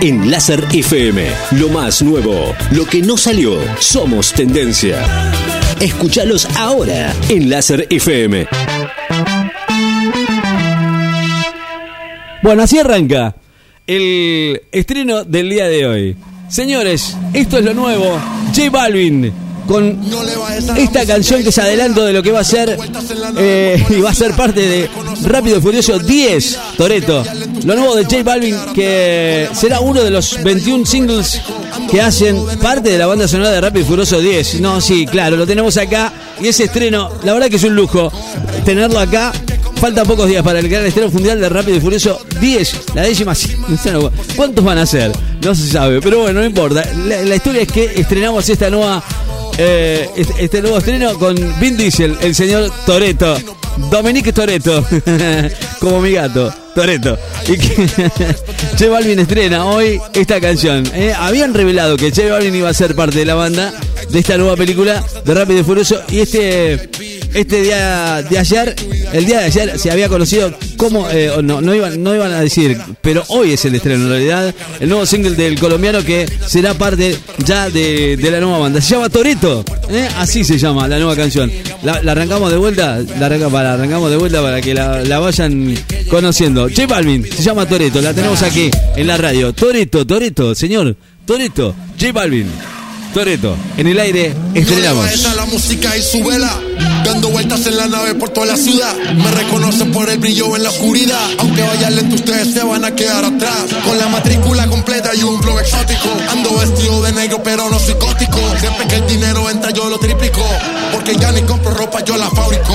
en Láser FM. Lo más nuevo, lo que no salió, somos tendencia. Escúchalos ahora en Láser FM. Bueno, así arranca el estreno del día de hoy. Señores, esto es lo nuevo. J Balvin con esta canción que es adelanto de lo que va a ser eh, y va a ser parte de Rápido y Furioso 10, Toreto. Lo nuevo de J Balvin que será uno de los 21 singles que hacen parte de la banda sonora de Rápido y Furioso 10. No, sí, claro, lo tenemos acá y ese estreno, la verdad que es un lujo tenerlo acá Faltan pocos días para el gran estreno mundial de Rápido y Furioso 10, la décima. ¿Cuántos van a ser? No se sabe, pero bueno, no importa. La, historia es que estrenamos esta nueva. Eh, este, este, nuevo estreno con Vin Diesel, el señor Toreto. Dominique Toreto, como mi gato, Toreto. Y Che Balvin estrena hoy esta canción. ¿eh? Habían revelado que Che Balvin iba a ser parte de la banda de esta nueva película de Rápido y Furioso. Y este este día de ayer, el día de ayer se había conocido cómo, eh, no, iban, no iban a decir, pero hoy es el estreno en realidad, el nuevo single del colombiano que será parte ya de, la nueva banda. Se llama Toreto, ¿eh? así se llama la nueva canción. La, arrancamos de vuelta, la, arrancamos de vuelta para que la, vayan conociendo. J Balvin, se llama Toreto, la tenemos aquí en la radio. Toreto, Toreto, señor, Toreto, J Balvin. Toreto, en el aire estrenamos. La música y su vela, dando vueltas en la nave por toda la ciudad. Me reconocen por el brillo en la oscuridad. Aunque vaya lento, ustedes se van a quedar atrás. Con la matrícula completa y un flow exótico. Ando vestido de negro, pero no psicótico. Siempre que el dinero entra, yo lo triplico. Porque ya ni compro ropa, yo la fabrico.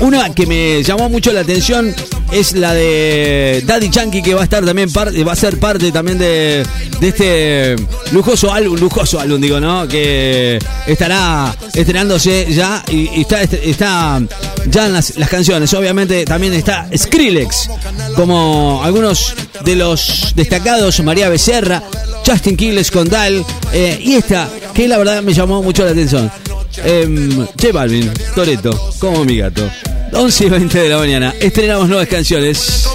una que me llamó mucho la atención es la de Daddy Yankee que va a estar también parte, va a ser parte también de, este lujoso álbum, lujoso álbum digo, ¿no? Que estará estrenándose ya y, está, está ya en las, canciones. Obviamente también está Skrillex, como algunos de los destacados, María Becerra, Justin Quiles con Dal, eh, y esta que la verdad me llamó mucho la atención. Eh, J Balvin, Toreto, como mi gato. 11 y 20 de la mañana. Estrenamos nuevas canciones.